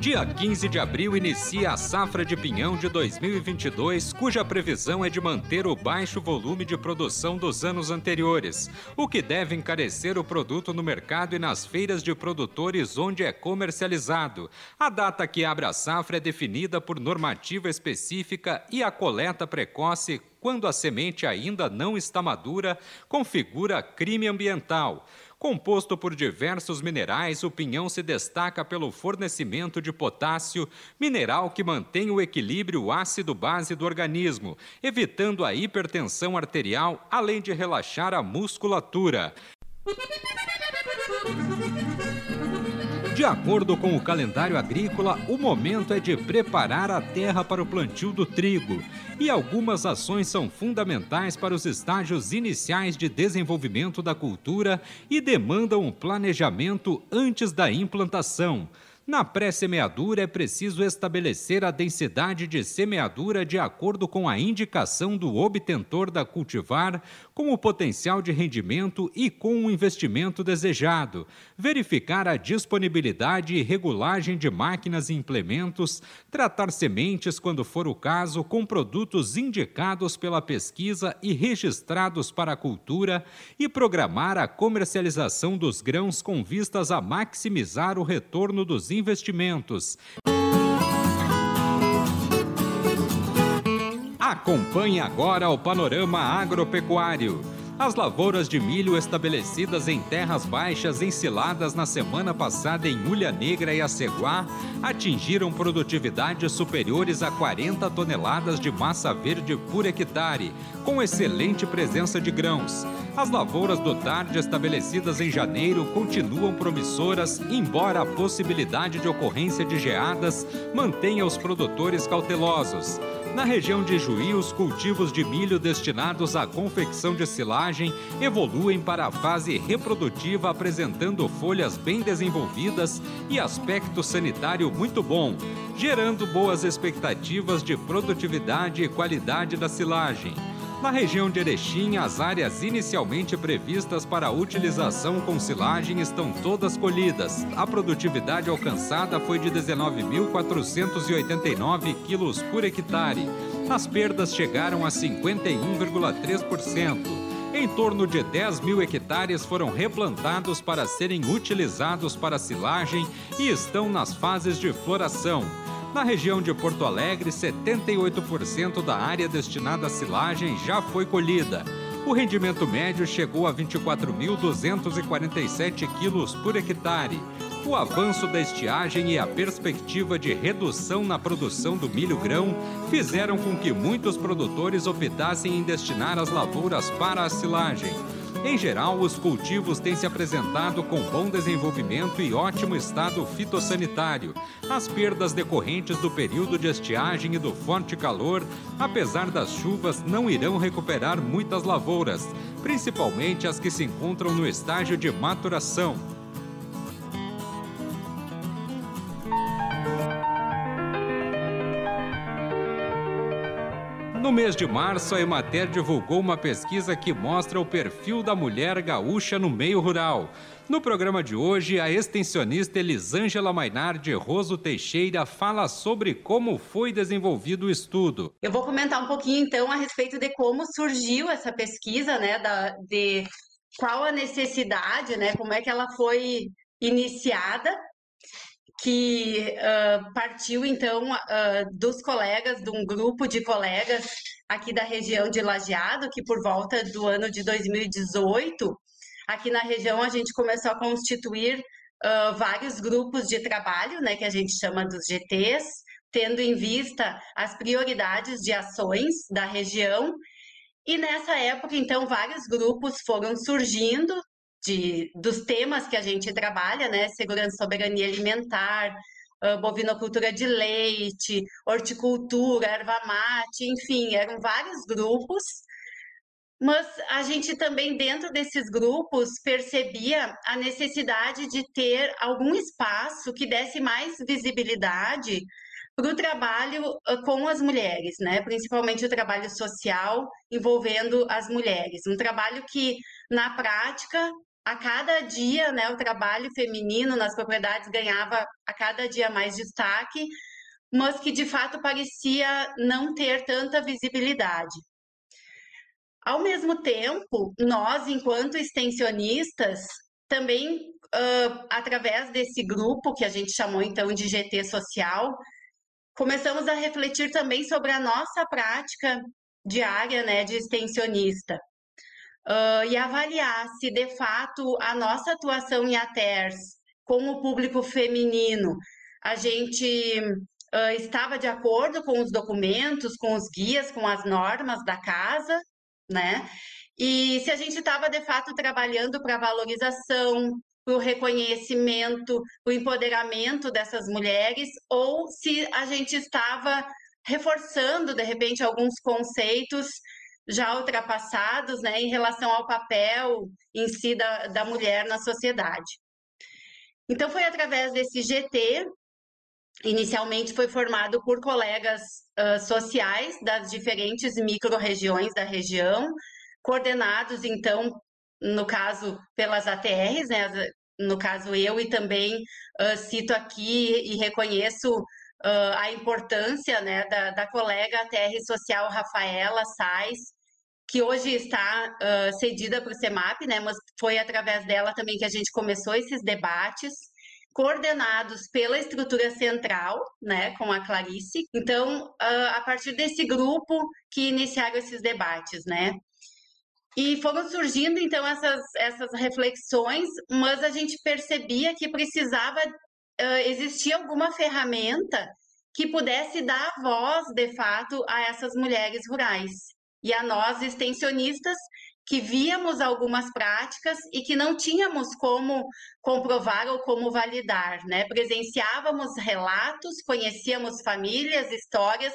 Dia 15 de abril inicia a safra de pinhão de 2022, cuja previsão é de manter o baixo volume de produção dos anos anteriores, o que deve encarecer o produto no mercado e nas feiras de produtores onde é comercializado. A data que abre a safra é definida por normativa específica e a coleta precoce quando a semente ainda não está madura, configura crime ambiental. Composto por diversos minerais, o pinhão se destaca pelo fornecimento de potássio, mineral que mantém o equilíbrio ácido-base do organismo, evitando a hipertensão arterial, além de relaxar a musculatura. De acordo com o calendário agrícola, o momento é de preparar a terra para o plantio do trigo. E algumas ações são fundamentais para os estágios iniciais de desenvolvimento da cultura e demandam um planejamento antes da implantação. Na pré-semeadura é preciso estabelecer a densidade de semeadura de acordo com a indicação do obtentor da cultivar, com o potencial de rendimento e com o investimento desejado, verificar a disponibilidade e regulagem de máquinas e implementos, tratar sementes, quando for o caso, com produtos indicados pela pesquisa e registrados para a cultura e programar a comercialização dos grãos com vistas a maximizar o retorno dos. Acompanhe agora o panorama agropecuário. As lavouras de milho estabelecidas em terras baixas ensiladas na semana passada em Ulha Negra e Aceguá atingiram produtividades superiores a 40 toneladas de massa verde por hectare, com excelente presença de grãos. As lavouras do tarde estabelecidas em janeiro continuam promissoras, embora a possibilidade de ocorrência de geadas mantenha os produtores cautelosos. Na região de Juí, os cultivos de milho destinados à confecção de silagem evoluem para a fase reprodutiva, apresentando folhas bem desenvolvidas e aspecto sanitário muito bom, gerando boas expectativas de produtividade e qualidade da silagem. Na região de Erechim, as áreas inicialmente previstas para utilização com silagem estão todas colhidas. A produtividade alcançada foi de 19.489 quilos por hectare. As perdas chegaram a 51,3%. Em torno de 10 mil hectares foram replantados para serem utilizados para silagem e estão nas fases de floração. Na região de Porto Alegre, 78% da área destinada à silagem já foi colhida. O rendimento médio chegou a 24.247 quilos por hectare. O avanço da estiagem e a perspectiva de redução na produção do milho-grão fizeram com que muitos produtores optassem em destinar as lavouras para a silagem. Em geral, os cultivos têm se apresentado com bom desenvolvimento e ótimo estado fitossanitário. As perdas decorrentes do período de estiagem e do forte calor, apesar das chuvas, não irão recuperar muitas lavouras, principalmente as que se encontram no estágio de maturação. No mês de março, a Emater divulgou uma pesquisa que mostra o perfil da mulher gaúcha no meio rural. No programa de hoje, a extensionista Elisângela Mainar de Roso Teixeira fala sobre como foi desenvolvido o estudo. Eu vou comentar um pouquinho então a respeito de como surgiu essa pesquisa, né, da, de qual a necessidade, né, como é que ela foi iniciada que uh, partiu então uh, dos colegas, de um grupo de colegas aqui da região de Lajeado, que por volta do ano de 2018, aqui na região a gente começou a constituir uh, vários grupos de trabalho, né, que a gente chama dos GTs, tendo em vista as prioridades de ações da região. E nessa época, então, vários grupos foram surgindo de, dos temas que a gente trabalha, né? Segurança soberania alimentar, uh, bovinocultura de leite, horticultura, erva mate, enfim, eram vários grupos. Mas a gente também, dentro desses grupos, percebia a necessidade de ter algum espaço que desse mais visibilidade para o trabalho com as mulheres, né? principalmente o trabalho social envolvendo as mulheres. Um trabalho que, na prática, a cada dia, né, o trabalho feminino nas propriedades ganhava a cada dia mais destaque, mas que de fato parecia não ter tanta visibilidade. Ao mesmo tempo, nós, enquanto extensionistas, também, uh, através desse grupo que a gente chamou então de GT Social, começamos a refletir também sobre a nossa prática diária né, de extensionista uh, e avaliar se de fato a nossa atuação em ATERS com o público feminino, a gente uh, estava de acordo com os documentos, com os guias, com as normas da casa, né? E se a gente estava de fato trabalhando para valorização, para o reconhecimento, o empoderamento dessas mulheres, ou se a gente estava reforçando, de repente, alguns conceitos já ultrapassados né, em relação ao papel em si da, da mulher na sociedade. Então, foi através desse GT, inicialmente foi formado por colegas uh, sociais das diferentes micro-regiões da região, coordenados, então, no caso, pelas ATRs, né, no caso eu, e também uh, cito aqui e reconheço uh, a importância né, da, da colega ATR social Rafaela Sais, que hoje está uh, cedida para o CEMAP, né, mas foi através dela também que a gente começou esses debates, coordenados pela estrutura central, né, com a Clarice. Então, uh, a partir desse grupo que iniciaram esses debates, né. E foram surgindo, então, essas, essas reflexões, mas a gente percebia que precisava uh, existir alguma ferramenta que pudesse dar voz, de fato, a essas mulheres rurais e a nós extensionistas que víamos algumas práticas e que não tínhamos como comprovar ou como validar, né? Presenciávamos relatos, conhecíamos famílias, histórias,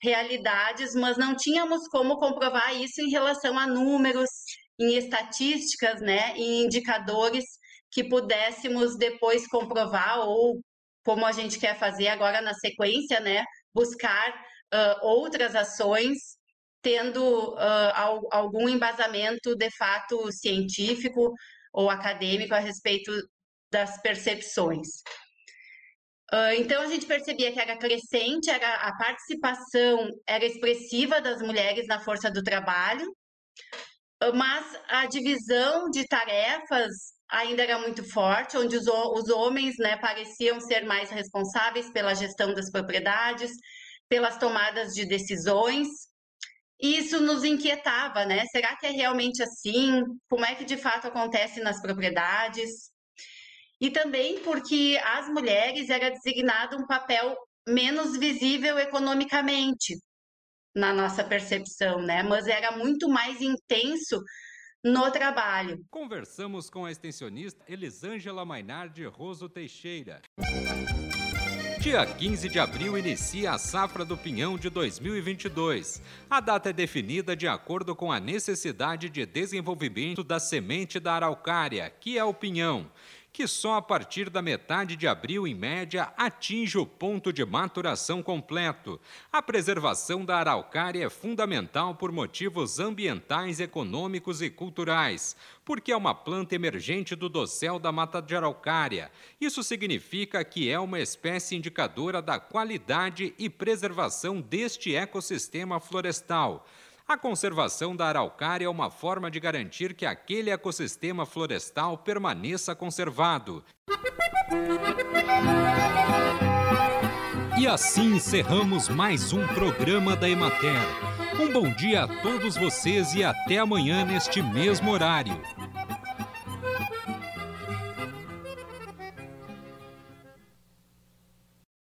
realidades, mas não tínhamos como comprovar isso em relação a números, em estatísticas, né, em indicadores que pudéssemos depois comprovar ou como a gente quer fazer agora na sequência, né, buscar uh, outras ações tendo uh, algum embasamento de fato científico ou acadêmico a respeito das percepções. Uh, então a gente percebia que era crescente, era a participação era expressiva das mulheres na força do trabalho, mas a divisão de tarefas ainda era muito forte, onde os, os homens né, pareciam ser mais responsáveis pela gestão das propriedades, pelas tomadas de decisões, isso nos inquietava, né? Será que é realmente assim? Como é que de fato acontece nas propriedades? E também porque as mulheres era designado um papel menos visível economicamente na nossa percepção, né? Mas era muito mais intenso no trabalho. Conversamos com a extensionista Elisângela Mainardi Roso Teixeira. Dia 15 de abril inicia a safra do pinhão de 2022. A data é definida de acordo com a necessidade de desenvolvimento da semente da araucária, que é o pinhão que só a partir da metade de abril, em média, atinge o ponto de maturação completo. A preservação da araucária é fundamental por motivos ambientais, econômicos e culturais, porque é uma planta emergente do dossel da mata de araucária. Isso significa que é uma espécie indicadora da qualidade e preservação deste ecossistema florestal. A conservação da araucária é uma forma de garantir que aquele ecossistema florestal permaneça conservado. E assim encerramos mais um programa da Emater. Um bom dia a todos vocês e até amanhã neste mesmo horário.